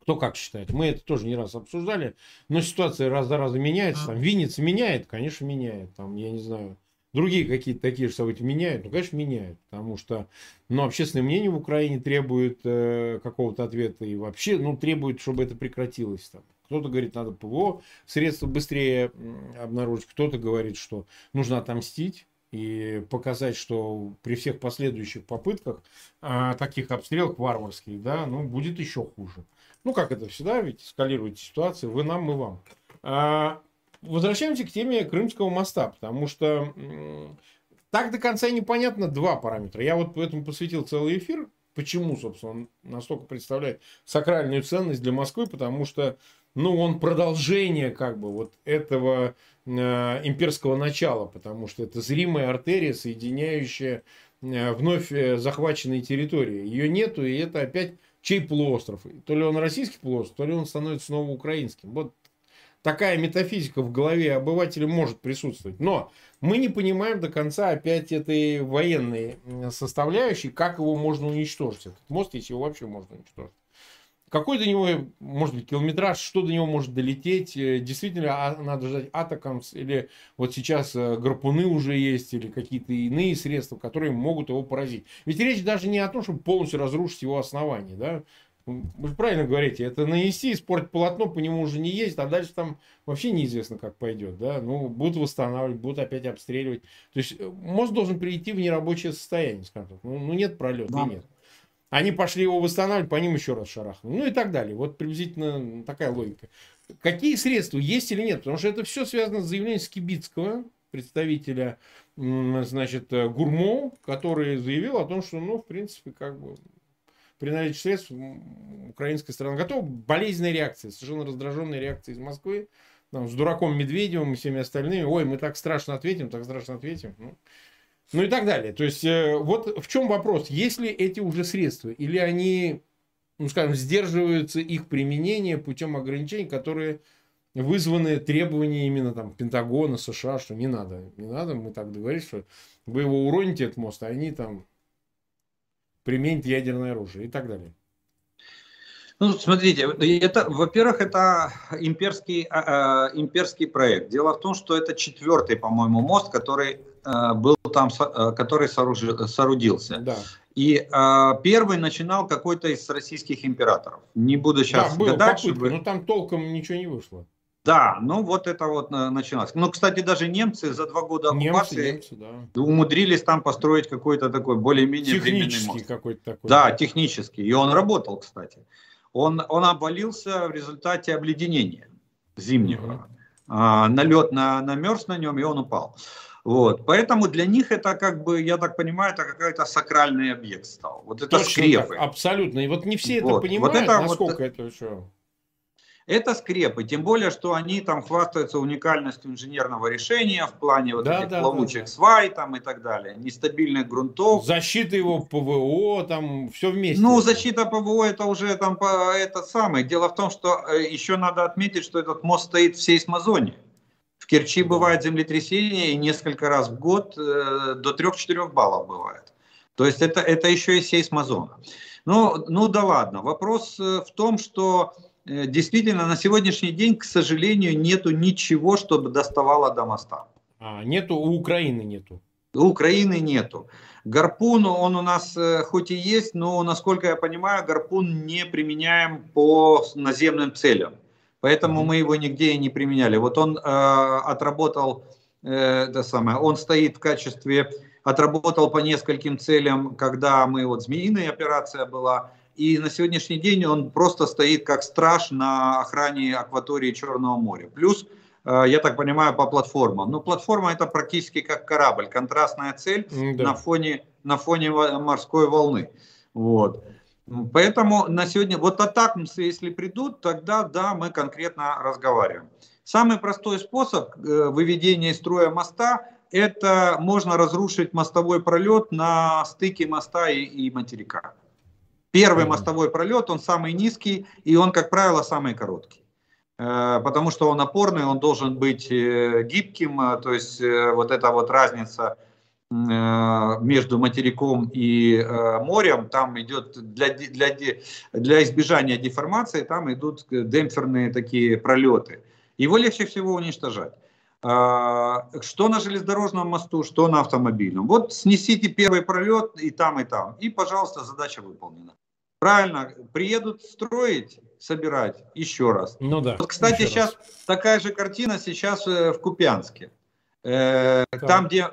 кто как считает. Мы это тоже не раз обсуждали, но ситуация раз за разом меняется. Там Винница меняет, конечно, меняет. Там, я не знаю, другие какие-то такие же события меняют? Ну, конечно, меняют, потому что ну, общественное мнение в Украине требует э, какого-то ответа и вообще ну, требует, чтобы это прекратилось. Там. Кто-то говорит, надо ПВО средства быстрее обнаружить, кто-то говорит, что нужно отомстить и показать, что при всех последующих попытках а, таких обстрелов варварских, да, ну, будет еще хуже. Ну, как это всегда, ведь эскалирует ситуация, вы нам, мы вам. А, возвращаемся к теме Крымского моста, потому что так до конца непонятно два параметра. Я вот поэтому посвятил целый эфир. Почему, собственно, он настолько представляет сакральную ценность для Москвы? Потому что, ну, он продолжение как бы вот этого э, имперского начала, потому что это зримая артерия, соединяющая э, вновь э, захваченные территории. Ее нету, и это опять чей полуостров? То ли он российский полуостров, то ли он становится снова украинским. Вот такая метафизика в голове обывателя может присутствовать. Но мы не понимаем до конца опять этой военной составляющей, как его можно уничтожить. Этот мост, если его вообще можно уничтожить. Какой до него, может быть, километраж, что до него может долететь? Э, действительно, а, надо ждать атакамс или вот сейчас э, гарпуны уже есть или какие-то иные средства, которые могут его поразить. Ведь речь даже не о том, чтобы полностью разрушить его основание. Да? Вы же правильно говорите, это нанести, испортить полотно, по нему уже не ездить, а дальше там вообще неизвестно, как пойдет. Да? Ну, будут восстанавливать, будут опять обстреливать. То есть э, мост должен перейти в нерабочее состояние, скажем так. Ну, ну нет пролета, да. нет. Они пошли его восстанавливать, по ним еще раз шарахнули. Ну и так далее. Вот приблизительно такая логика. Какие средства есть или нет? Потому что это все связано с заявлением Скибицкого, представителя значит, э, Гурмо, который заявил о том, что, ну, в принципе, как бы при наличии средств украинская сторона готова. Болезненная реакция, совершенно раздраженная реакция из Москвы. Там, с дураком Медведевым и всеми остальными. Ой, мы так страшно ответим, так страшно ответим. Ну, Ну и так далее. То есть, э, вот в чем вопрос. Есть ли эти уже средства? Или они, ну скажем, сдерживаются их применение путем ограничений, которые вызваны требования именно там Пентагона, США, что не надо, не надо, мы так договорились, что вы его уроните, этот мост, а они там применят ядерное оружие и так далее.
Ну, смотрите, это, во-первых, это имперский, э, имперский проект. Дело в том, что это четвертый, по-моему, мост, который был там, э, который соорудился. Да. И э, первый начинал какой-то из российских императоров. Не буду сейчас
да, гадать, попытка, чтобы... но там толком ничего не вышло.
Да, ну вот это вот начиналось. Ну, кстати, даже немцы за два года оккупации немцы, немцы, да. умудрились там построить какой-то такой более-менее
Технический мост. какой-то такой.
Да, технический. И он работал, кстати. Он, он обвалился в результате обледенения зимнего. Угу. А, налет на, намерз на нем, и он упал. Вот. Поэтому для них это, как бы, я так понимаю, это какой-то сакральный объект стал. Вот это Точно скрепы.
Так, абсолютно. И вот не все это вот. понимают, вот это, насколько вот, это все.
Это скрепы, тем более, что они там хвастаются уникальностью инженерного решения в плане вот да, этих да, плавучих да, да. свай там и так далее, нестабильных грунтов.
Защита его ПВО, там все вместе.
Ну, защита ПВО это уже там это самое. Дело в том, что э, еще надо отметить, что этот мост стоит в сейсмозоне. Керчи бывает землетрясение и несколько раз в год э, до 3-4 баллов бывает. То есть это, это еще и сейсмозона. Ну, ну да ладно. Вопрос э, в том, что Э, действительно на сегодняшний день, к сожалению, нету ничего, чтобы доставало до моста.
А, нету, у Украины нету.
У Украины нету. Гарпун, он у нас э, хоть и есть, но, насколько я понимаю, гарпун не применяем по наземным целям. Поэтому мы его нигде и не применяли. Вот он э, отработал, э, самое, он стоит в качестве, отработал по нескольким целям, когда мы, вот змеиная операция была, и на сегодняшний день он просто стоит как страж на охране акватории Черного моря. Плюс, э, я так понимаю, по платформам. Но платформа это практически как корабль, контрастная цель да. на, фоне, на фоне морской волны. Вот. Поэтому на сегодня, вот атакмсы, если придут, тогда да, мы конкретно разговариваем. Самый простой способ э, выведения из строя моста – это можно разрушить мостовой пролет на стыке моста и, и материка. Первый мостовой пролет, он самый низкий, и он, как правило, самый короткий. Э, потому что он опорный, он должен быть э, гибким, э, то есть вот эта вот разница между материком и морем, там идет для, для, для избежания деформации, там идут демпферные такие пролеты. Его легче всего уничтожать. Что на железнодорожном мосту, что на автомобильном. Вот снесите первый пролет и там, и там. И, пожалуйста, задача выполнена. Правильно, приедут строить, собирать еще раз.
Ну да.
Вот, кстати, сейчас раз. такая же картина сейчас э, в Купянске. Э, там, где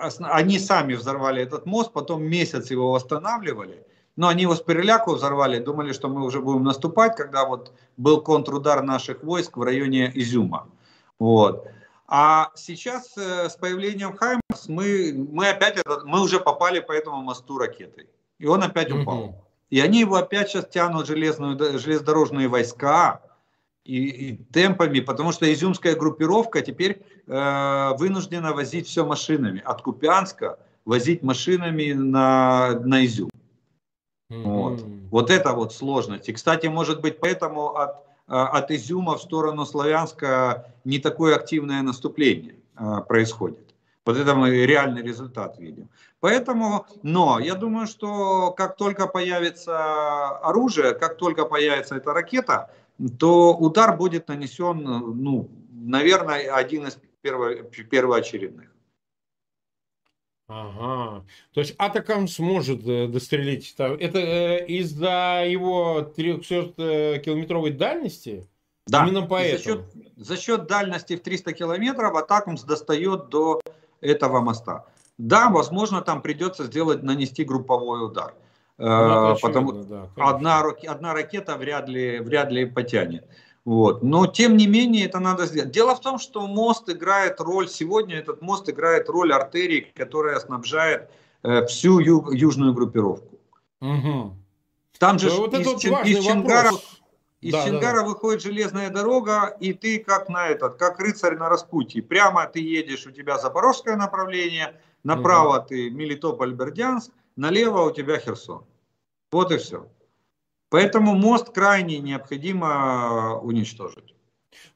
они сами взорвали этот мост, потом месяц его восстанавливали. Но они его с переляку взорвали, думали, что мы уже будем наступать, когда вот был контрудар наших войск в районе Изюма. Вот. А сейчас э, с появлением Хаймарс мы, мы опять мы уже попали по этому мосту ракетой. И он опять упал. Угу. И они его опять сейчас тянут железную, железнодорожные войска и, и темпами, потому что изюмская группировка теперь э, вынуждена возить все машинами. От Купянска возить машинами на, на Изюм. Mm-hmm. Вот. вот это вот сложность. И, кстати, может быть, поэтому от, э, от Изюма в сторону Славянска не такое активное наступление э, происходит. Вот это мы реальный результат видим. Поэтому, но я думаю, что как только появится оружие, как только появится эта ракета, то удар будет нанесен, ну, наверное, один из перво, первоочередных.
Ага. То есть Атакам сможет э, дострелить. Это э, из-за его 300-километровой дальности?
Да. Именно поэтому? За счет, за счет дальности в 300 километров Атакамс достает до этого моста. Да, возможно, там придется сделать, нанести групповой удар. Ну, э, потому да, одна, одна ракета вряд ли, вряд ли потянет. Вот. Но тем не менее это надо сделать. Дело в том, что мост играет роль, сегодня этот мост играет роль артерии, которая снабжает э, всю ю, южную группировку.
Угу.
Там же вот из, из, из Чингара, из да, Чингара да, да. выходит железная дорога, и ты как на этот, как рыцарь на распутье. Прямо ты едешь, у тебя запорожское направление, Направо угу. ты Мелитополь, Бердянск, налево у тебя Херсон. Вот и все. Поэтому мост крайне необходимо уничтожить.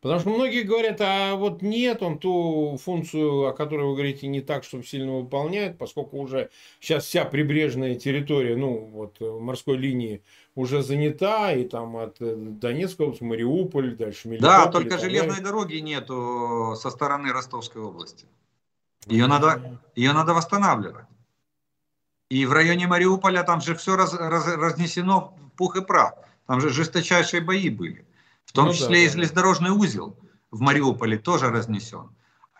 Потому что многие говорят, а вот нет, он ту функцию, о которой вы говорите, не так, чтобы сильно выполняет, поскольку уже сейчас вся прибрежная территория, ну, вот морской линии уже занята, и там от э, Донецка области, Мариуполь, дальше
Мелитополь. Да, только железной дороги нету со стороны Ростовской области. Ее надо, ее надо восстанавливать. И в районе Мариуполя там же все раз, раз, разнесено пух и прах. Там же жесточайшие бои были. В том ну, числе да, и железнодорожный узел в Мариуполе тоже разнесен.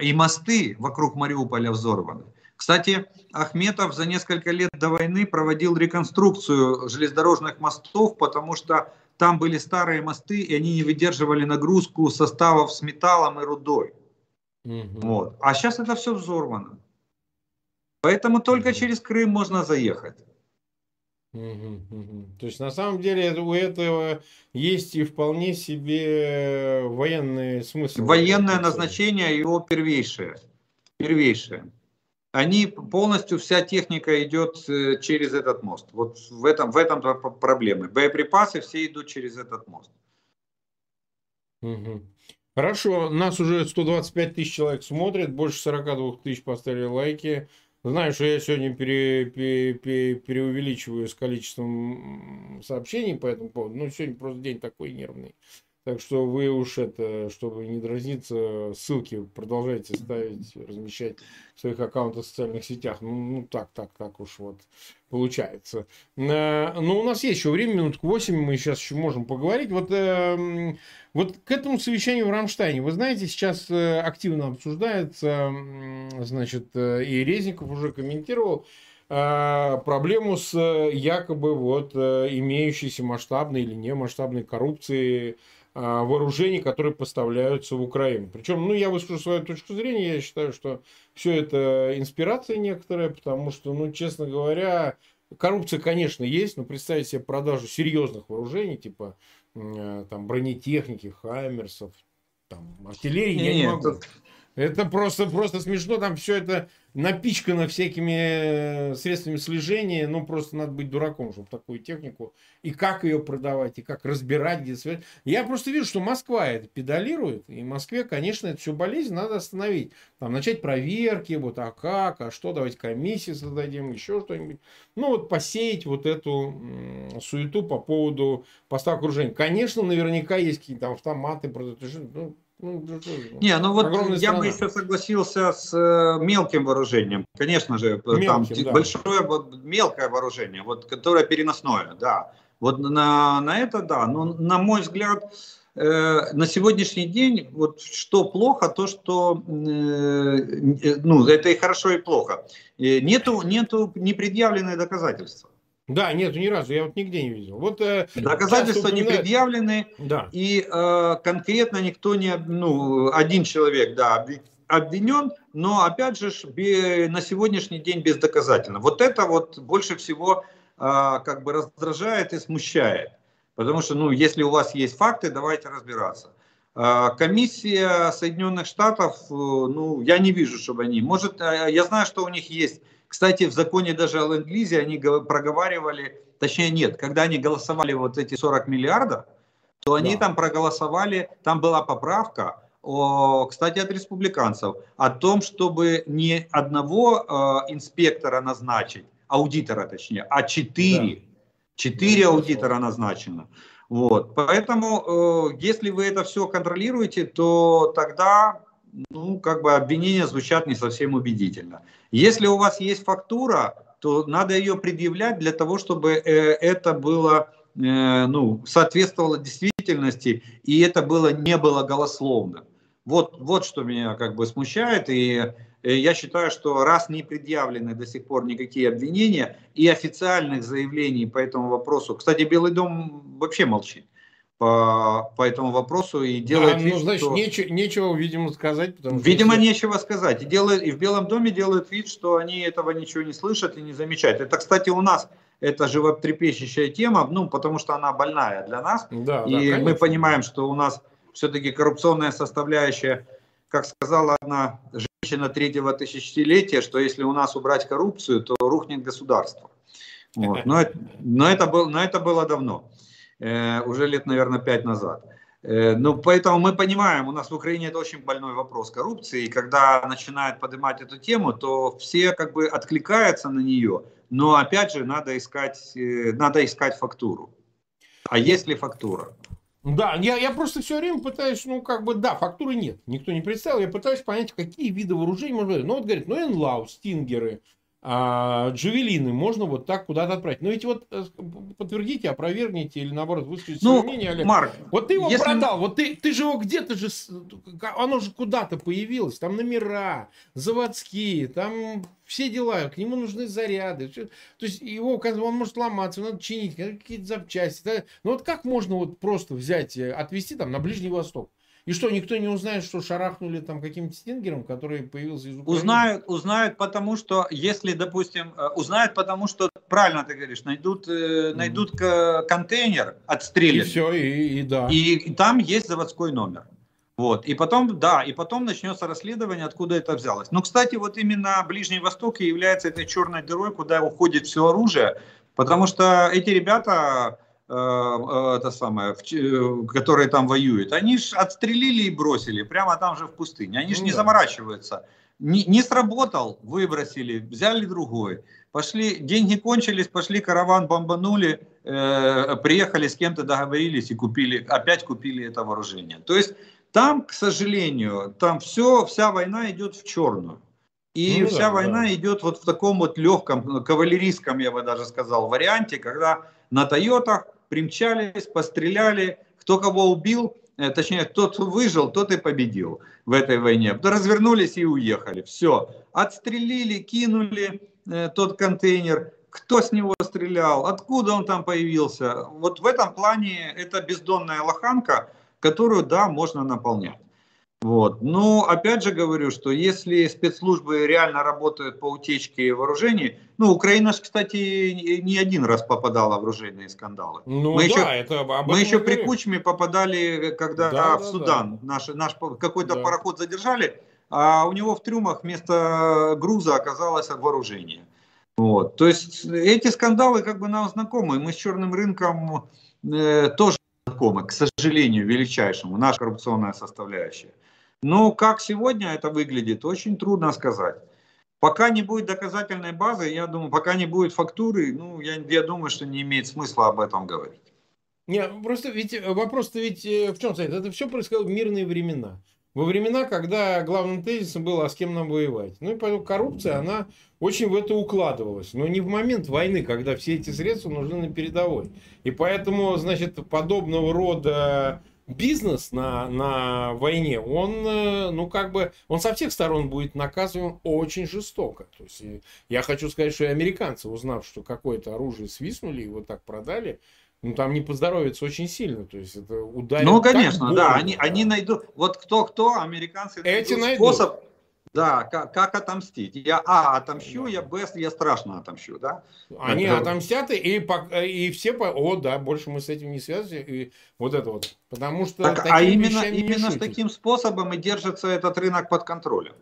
И мосты вокруг Мариуполя взорваны. Кстати, Ахметов за несколько лет до войны проводил реконструкцию железнодорожных мостов, потому что там были старые мосты, и они не выдерживали нагрузку составов с металлом и рудой. Угу. Вот. А сейчас это все взорвано. Поэтому только угу. через Крым можно заехать.
Угу, угу. То есть на самом деле у этого есть и вполне себе военный смысл.
Военное назначение его первейшее. Первейшее. Они полностью, вся техника идет э, через этот мост. Вот в этом, в этом проблемы. Боеприпасы все идут через этот мост.
Угу. Хорошо, нас уже 125 тысяч человек смотрят, больше 42 тысяч поставили лайки. Знаю, что я сегодня пере, пере, пере, преувеличиваю с количеством сообщений по этому поводу. Ну, сегодня просто день такой нервный. Так что вы уж это, чтобы не дразниться, ссылки продолжайте ставить, размещать в своих аккаунтах в социальных сетях. Ну, ну так, так, так уж вот получается. Э, Но ну, у нас есть еще время, минутку 8, мы сейчас еще можем поговорить. Вот, эм, вот к этому совещанию в Рамштайне, вы знаете, сейчас э, активно обсуждается, значит, э, и Резников уже комментировал, проблему с якобы вот имеющейся масштабной или не масштабной коррупцией вооружений, которые поставляются в Украину. Причем, ну, я выскажу свою точку зрения, я считаю, что все это инспирация некоторая, потому что, ну, честно говоря, коррупция, конечно, есть, но представить себе продажу серьезных вооружений, типа э, там бронетехники, хаммерсов, там, артиллерии, я не могу. Тут... Это просто, просто смешно, там все это напичкано всякими э, средствами слежения, ну просто надо быть дураком, чтобы такую технику, и как ее продавать, и как разбирать, где связь. Я просто вижу, что Москва это педалирует, и Москве, конечно, эту всю болезнь надо остановить. Там начать проверки, вот а как, а что, давайте комиссии создадим, еще что-нибудь. Ну вот посеять вот эту суету по поводу поставок вооружений. Конечно, наверняка есть какие-то автоматы, ну,
ну, не, ну вот я страна. бы еще согласился с э, мелким вооружением. Конечно же, мелким, там да. большое мелкое вооружение, вот, которое переносное, да. Вот на, на это да. Но на мой взгляд, э, на сегодняшний день вот что плохо, то что э, э ну это и хорошо и плохо. Э, нету нету непредъявленные доказательства.
Да, нет, ни разу, я вот нигде не видел. Вот,
э, Доказательства не предъявлены, да. и э, конкретно никто не, ну, один человек, да, обвинен, но опять же на сегодняшний день бездоказательно. Вот это вот больше всего э, как бы раздражает и смущает. Потому что, ну, если у вас есть факты, давайте разбираться. Э, комиссия Соединенных Штатов, э, ну, я не вижу, чтобы они, может, э, я знаю, что у них есть кстати, в законе даже о ленд-лизе они проговаривали, точнее нет, когда они голосовали вот эти 40 миллиардов, то они да. там проголосовали, там была поправка, о, кстати, от республиканцев, о том, чтобы не одного э, инспектора назначить, аудитора точнее, а четыре. Да. Четыре аудитора назначено. Вот. Поэтому, э, если вы это все контролируете, то тогда ну, как бы обвинения звучат не совсем убедительно. Если у вас есть фактура, то надо ее предъявлять для того, чтобы э, это было, э, ну, соответствовало действительности, и это было не было голословно. Вот, вот что меня как бы смущает, и э, я считаю, что раз не предъявлены до сих пор никакие обвинения и официальных заявлений по этому вопросу, кстати, Белый дом вообще молчит по, по этому вопросу и делает да,
вид, ну, значит, что... нечего, нечего, видимо, сказать.
Потому что видимо, все... нечего сказать. И, делают, и в Белом доме делают вид, что они этого ничего не слышат и не замечают. Это, кстати, у нас это животрепещущая тема, ну, потому что она больная для нас. Да, и да, мы понимаем, что у нас все-таки коррупционная составляющая, как сказала одна женщина третьего тысячелетия, что если у нас убрать коррупцию, то рухнет государство. Вот. Но, но, это был, но это было давно, э, уже лет, наверное, пять назад. Э, ну, поэтому мы понимаем, у нас в Украине это очень больной вопрос коррупции, и когда начинают поднимать эту тему, то все как бы откликаются на нее, но опять же надо искать, э, надо искать фактуру. А есть ли фактура?
Да, я, я просто все время пытаюсь, ну, как бы, да, фактуры нет, никто не представил, я пытаюсь понять, какие виды вооружений можно. Ну, вот говорит, ну, Энлау, Стингеры, а, джавелины можно вот так куда-то отправить. Но ведь вот э, подтвердите, опровергните или наоборот выскажите
ну, свое мнение, Олег. Марк,
вот ты его если... продал, вот ты, ты же его где-то же, оно же куда-то появилось, там номера, заводские, там все дела, к нему нужны заряды. Все. То есть его, он может ломаться, надо чинить, какие-то запчасти. Да? Но вот как можно вот просто взять, отвезти там на Ближний Восток? И что, никто не узнает, что шарахнули там каким-то стингером, который появился из
Украины? Узнают, узнают, потому что, если, допустим, э, узнают, потому что, правильно ты говоришь, найдут, mm. найдут контейнер отстрелянный.
И все, и, и да.
И, и там есть заводской номер. Вот. И потом, да, и потом начнется расследование, откуда это взялось. Но, кстати, вот именно Ближний Восток и является этой черной дырой, куда уходит все оружие, потому что эти ребята, Э, э, это самое, э, которые там воюют, они же отстрелили и бросили прямо там же в пустыне. Они же ну, не да. заморачиваются. Не, не сработал, выбросили, взяли другой. Пошли, деньги кончились, пошли караван, бомбанули, э, приехали с кем-то договорились и купили, опять купили это вооружение. То есть там, к сожалению, там все, вся война идет в черную. И ну, вся да, война да. идет вот в таком вот легком, кавалерийском, я бы даже сказал, варианте, когда на Тойотах примчались, постреляли, кто кого убил, э, точнее, тот выжил, тот и победил в этой войне. Развернулись и уехали. Все. Отстрелили, кинули э, тот контейнер. Кто с него стрелял, откуда он там появился. Вот в этом плане это бездонная лоханка, которую, да, можно наполнять. Вот. Но опять же говорю, что если спецслужбы реально работают по утечке вооружений, ну, Украина же, кстати, не один раз попадала в оружейные скандалы.
Ну,
мы
да,
еще,
это
мы еще при Кучме попадали, когда да, в да, Судан да. наш, наш какой-то да. пароход задержали, а у него в трюмах вместо груза оказалось вооружение. Вот. То есть эти скандалы как бы нам знакомы. Мы с черным рынком э, тоже знакомы, к сожалению, величайшему, наша коррупционная составляющая. Но как сегодня это выглядит, очень трудно сказать. Пока не будет доказательной базы, я думаю, пока не будет фактуры, ну, я, я думаю, что не имеет смысла об этом говорить.
Не, просто ведь э, вопрос-то ведь э, в чем стоит? Это все происходило в мирные времена. Во времена, когда главным тезисом было, а с кем нам воевать. Ну и поэтому коррупция, она очень в это укладывалась. Но не в момент войны, когда все эти средства нужны на передовой. И поэтому, значит, подобного рода бизнес на, на войне, он, э, ну, как бы, он со всех сторон будет наказываем очень жестоко. То есть, я хочу сказать, что и американцы, узнав, что какое-то оружие свистнули, его так продали, ну, там не поздоровится очень сильно. То есть, это ударит
Ну, конечно, да, они, они найдут, вот кто-кто, американцы
Эти найдут
способ, да, как, как отомстить? Я А отомщу, я Б я страшно отомщу, да?
Они это... отомстят, и, и все, по... о, да, больше мы с этим не связаны, и вот это вот. Потому что
так, а именно, именно с таким способом и держится этот рынок под контролем.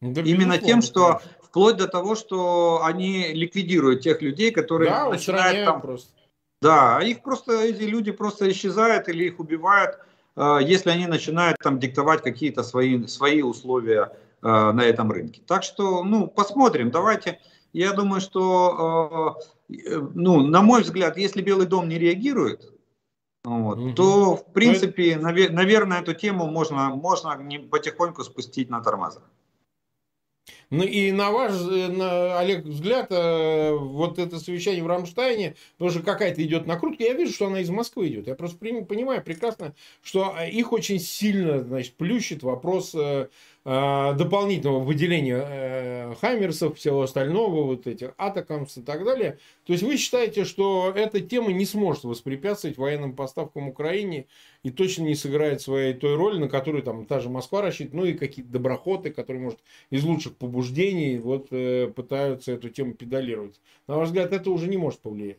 Да, именно тем, что вплоть до того, что они ликвидируют тех людей, которые
да, начинают там... просто.
Да, а их просто, эти люди просто исчезают или их убивают, э, если они начинают там диктовать какие-то свои, свои условия на этом рынке. Так что, ну, посмотрим. Давайте, я думаю, что, э, ну, на мой взгляд, если Белый дом не реагирует, вот, угу. то, в принципе, навер- наверное, эту тему можно, можно потихоньку спустить на тормозах.
Ну и на ваш, э, на, Олег, взгляд, э, вот это совещание в Рамштайне, тоже какая-то идет накрутка. Я вижу, что она из Москвы идет. Я просто понимаю прекрасно, что их очень сильно, значит, плющит вопрос э, дополнительного выделения Хаммерсов, всего остального, вот этих Атакамс и так далее. То есть вы считаете, что эта тема не сможет воспрепятствовать военным поставкам Украине и точно не сыграет своей той роли, на которую там та же Москва рассчитывает, ну и какие-то доброхоты, которые, может, из лучших побуждений вот э, пытаются эту тему педалировать. На ваш взгляд, это уже не может повлиять?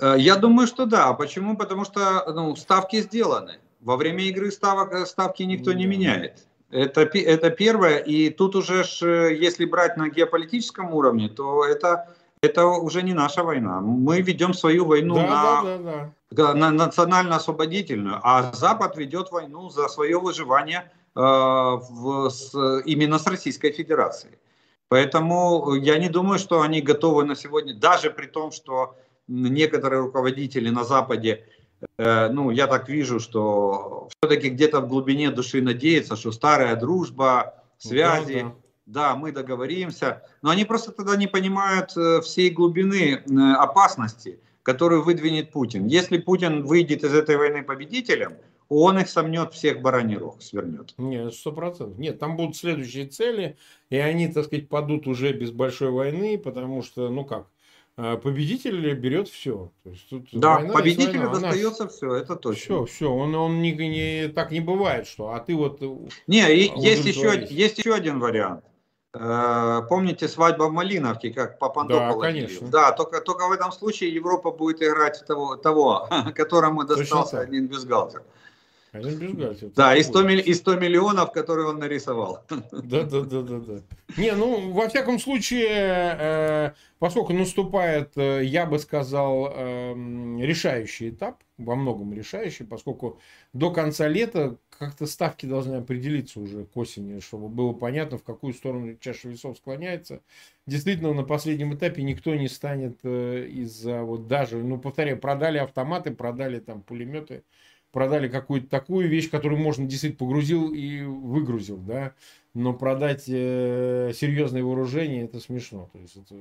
Э, я думаю, что да. Почему? Потому что ну, ставки сделаны. Во время игры ставок, э, ставки никто не меняет. Это, это первое. И тут уже, ж, если брать на геополитическом уровне, то это, это уже не наша война. Мы ведем свою войну да, на, да, да, да. на национально-освободительную, а Запад ведет войну за свое выживание э, в, с, именно с Российской Федерацией. Поэтому я не думаю, что они готовы на сегодня, даже при том, что некоторые руководители на Западе Э, ну, я так вижу, что все-таки где-то в глубине души надеются, что старая дружба, связи, да, да. да, мы договоримся, но они просто тогда не понимают э, всей глубины э, опасности, которую выдвинет Путин. Если Путин выйдет из этой войны победителем, он их сомнет всех бараний рог, свернет.
Нет, сто процентов. Нет, там будут следующие цели, и они, так сказать, падут уже без большой войны, потому что, ну как, победитель берет все.
То есть тут да, победителю достается Она... все, это точно.
Все, все, он, он не, не, так не бывает, что, а ты вот... Э,
не, есть еще, есть еще один вариант. Э, помните свадьба в Малиновке, как Папандопола?
Да, конечно.
Да, только, только в этом случае Европа будет играть того, того которому достался один бюстгальтер. Один бюстгальтер. Да, и 100, и 100 миллионов, которые он нарисовал.
Да, да, да, да, да. Не, ну, во всяком случае, э, поскольку наступает, э, я бы сказал, э, решающий этап, во многом решающий, поскольку до конца лета как-то ставки должны определиться уже к осени, чтобы было понятно, в какую сторону чаша весов склоняется. Действительно, на последнем этапе никто не станет из-за вот даже, ну, повторяю, продали автоматы, продали там пулеметы, продали какую-то такую вещь, которую можно действительно погрузил и выгрузил, да, но продать э, серьезное вооружение это смешно. То есть это,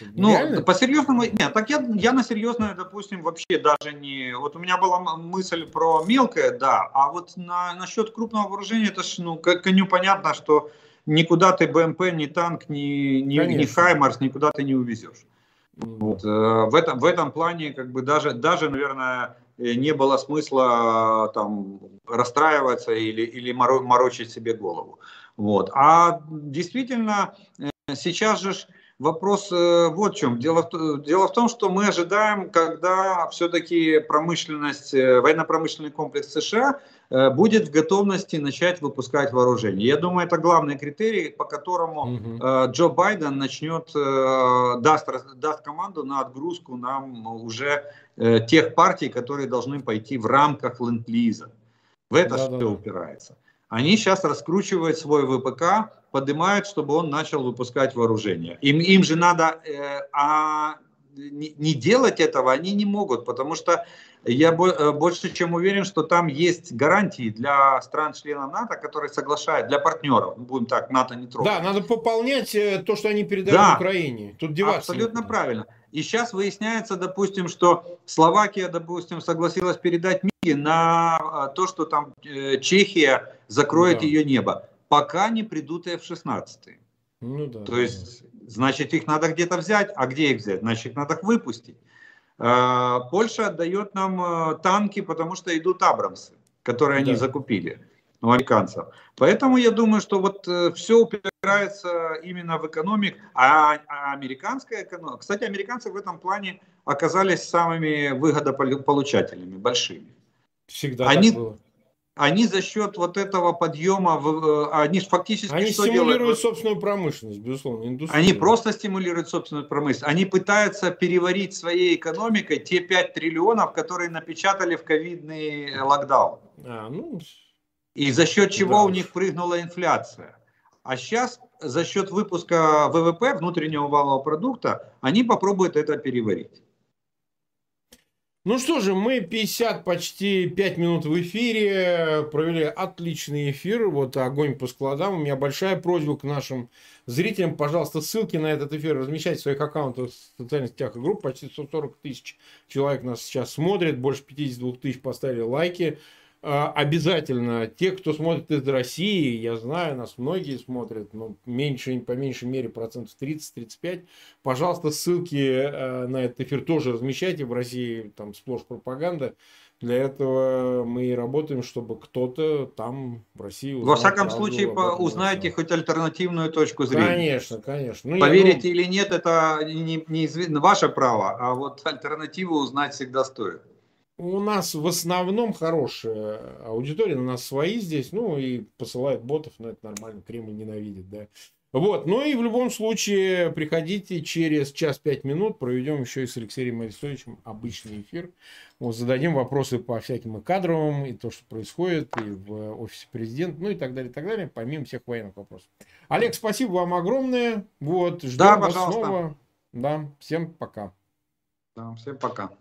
это ну, по серьезному, нет, так я, я на серьезное, допустим, вообще даже не, вот у меня была мысль про мелкое, да, а вот на, насчет крупного вооружения, это ж, ну, коню понятно, что никуда ты БМП, ни танк, ни, ни, ни Хаймарс, никуда ты не увезешь. Вот, э, в, этом, в этом плане, как бы даже, даже, наверное, не было смысла там расстраиваться или, или морочить себе голову. Вот. А действительно, э, сейчас же вопрос э, вот в чем. Дело, дело в том, что мы ожидаем, когда все-таки промышленность, военно-промышленный комплекс США Э, будет в готовности начать выпускать вооружение. Я думаю, это главный критерий, по которому угу. Джо Байден начнет, э, даст, даст команду на отгрузку нам уже тех партий, которые должны пойти в рамках ленд-лиза. В это да, все да, упирается. Они сейчас раскручивают свой ВПК, поднимают, чтобы он начал выпускать вооружение. Им, им же надо, э, а не, не делать этого они не могут, потому что я э, больше чем уверен, что там есть гарантии для стран-членов НАТО, которые соглашают, для партнеров, будем так, НАТО не трогать.
Да, надо пополнять э, то, что они передают да, Украине.
Тут деваться Абсолютно нет. правильно. И сейчас выясняется, допустим, что Словакия, допустим, согласилась передать МИГи на э, то, что там Чехия закроет да. ее небо, пока не придут F-16. Ну, да, то да. есть, значит, их надо где-то взять. А где их взять? Значит, их надо выпустить. А, Польша отдает нам э, танки, потому что идут Абрамсы, которые они да. закупили у американцев. Поэтому я думаю, что вот э, все упирается именно в экономику, а, а американская экономика... Кстати, американцы в этом плане оказались самыми выгодополучателями, большими.
Всегда они, так было
они за счет вот этого подъема, э, они фактически
они что стимулируют делают? собственную промышленность, безусловно,
индустрию. Они просто стимулируют собственную промышленность. Они пытаются переварить своей экономикой те 5 триллионов, которые напечатали в ковидный локдаун. А, ну, И за счет чего да. у них прыгнула инфляция. А сейчас за счет выпуска ВВП, внутреннего валового продукта, они попробуют это переварить.
Ну что же, мы 50, почти 5 минут в эфире, провели отличный эфир, вот огонь по складам. У меня большая просьба к нашим зрителям, пожалуйста, ссылки на этот эфир размещайте в своих аккаунтах в социальных сетях и групп. Почти 140 тысяч человек нас сейчас смотрит, больше 52 тысяч поставили лайки. А, обязательно те, кто смотрит из России, я знаю, нас многие смотрят, но меньше, по меньшей мере процентов 30-35, пожалуйста, ссылки э, на этот эфир тоже размещайте. В России там сплошь пропаганда. Для этого мы и работаем, чтобы кто-то там в России
узнал. Во всяком случае, узнаете хоть альтернативную точку зрения.
Конечно, конечно.
Ну, Поверите ну... или нет, это не, не, не ваша право, а вот альтернативу узнать всегда стоит.
У нас в основном хорошая аудитория, у нас свои здесь, ну и посылают ботов, но это нормально, Кремль ненавидит, да. Вот, ну и в любом случае приходите через час-пять минут, проведем еще и с Алексеем Арестовичем обычный эфир. Вот, зададим вопросы по всяким и кадровым, и то, что происходит, и в офисе президента, ну и так далее, и так далее, помимо всех военных вопросов. Олег, спасибо вам огромное. Вот, ждем да, вас снова. Да, всем пока.
Да, всем пока.